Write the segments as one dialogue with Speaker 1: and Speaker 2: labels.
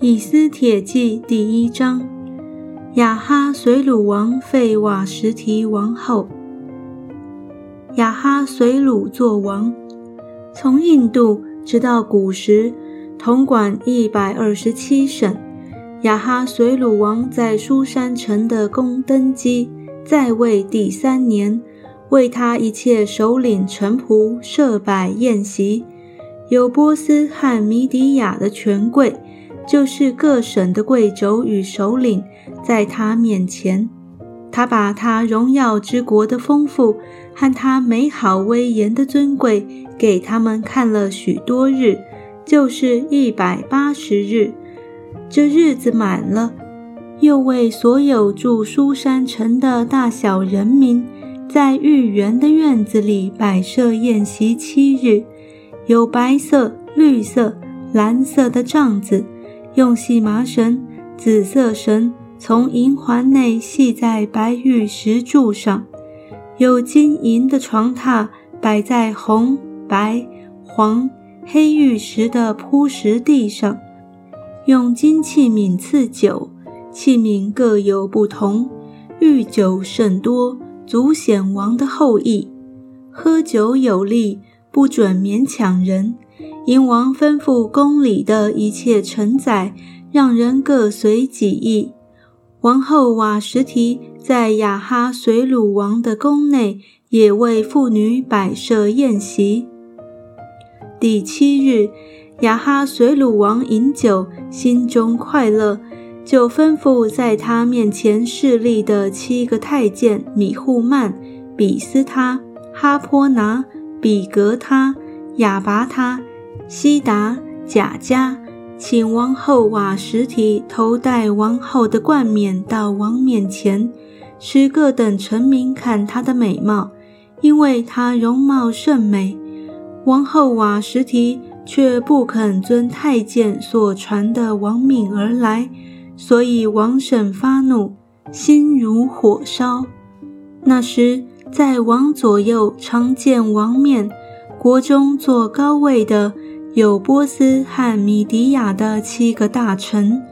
Speaker 1: 以斯帖记第一章：亚哈随鲁王废瓦什提王后。亚哈随鲁作王，从印度直到古时，统管一百二十七省。亚哈随鲁王在苏山城的宫登基，在位第三年，为他一切首领臣仆设摆宴席，有波斯和米底亚的权贵。就是各省的贵胄与首领，在他面前，他把他荣耀之国的丰富和他美好威严的尊贵给他们看了许多日，就是一百八十日。这日子满了，又为所有住苏山城的大小人民，在御园的院子里摆设宴席七日，有白色、绿色、蓝色的帐子。用细麻绳、紫色绳从银环内系在白玉石柱上，有金银的床榻摆在红、白、黄、黑玉石的铺石地上，用金器皿赐酒，器皿各有不同，御酒甚多，足显王的后裔。喝酒有力，不准勉强人。因王吩咐宫里的一切臣宰，让人各随己意。王后瓦什提在雅哈随鲁王的宫内，也为妇女摆设宴席。第七日，雅哈随鲁王饮酒，心中快乐，就吩咐在他面前侍立的七个太监米户曼、比斯他、哈坡拿、比格他、亚拔他。西达贾家请王后瓦什提头戴王后的冠冕到王面前，使各等臣民看她的美貌，因为她容貌甚美。王后瓦什提却不肯遵太监所传的王命而来，所以王婶发怒，心如火烧。那时在王左右常见王面，国中坐高位的。有波斯和米迪亚的七个大臣，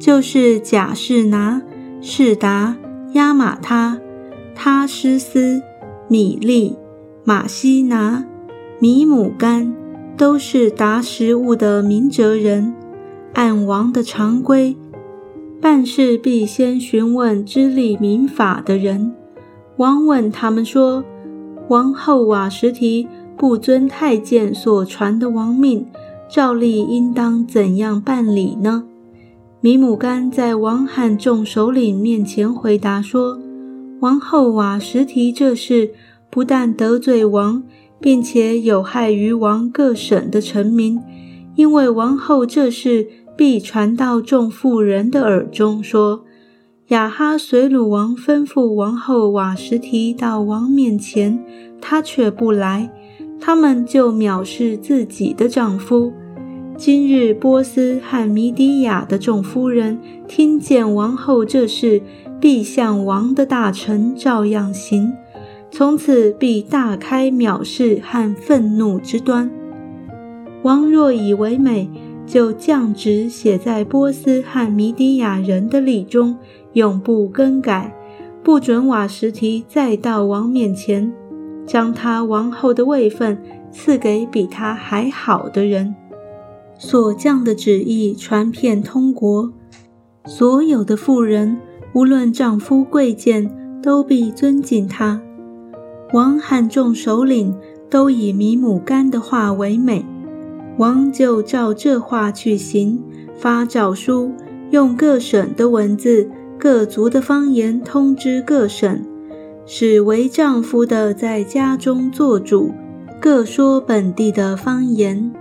Speaker 1: 就是贾士拿、士达、亚玛他、他施斯、米利、马西拿、米姆干，都是达食物的明哲人。按王的常规，办事必先询问知礼民法的人。王问他们说：“王后瓦什提。”不遵太监所传的王命，照例应当怎样办理呢？米姆干在王罕众首领面前回答说：“王后瓦什提这事不但得罪王，并且有害于王各省的臣民，因为王后这事必传到众妇人的耳中，说雅哈随鲁王吩咐王后瓦什提到王面前，她却不来。”他们就藐视自己的丈夫。今日波斯和米底亚的众夫人听见王后这事，必向王的大臣照样行，从此必大开藐视和愤怒之端。王若以为美，就降旨写在波斯和米底亚人的礼中，永不更改，不准瓦什提再到王面前。将他王后的位分赐给比他还好的人，所降的旨意传遍通国，所有的妇人无论丈夫贵贱，都必尊敬他。王和众首领都以米姆干的话为美，王就照这话去行，发诏书，用各省的文字、各族的方言通知各省。是为丈夫的在家中做主，各说本地的方言。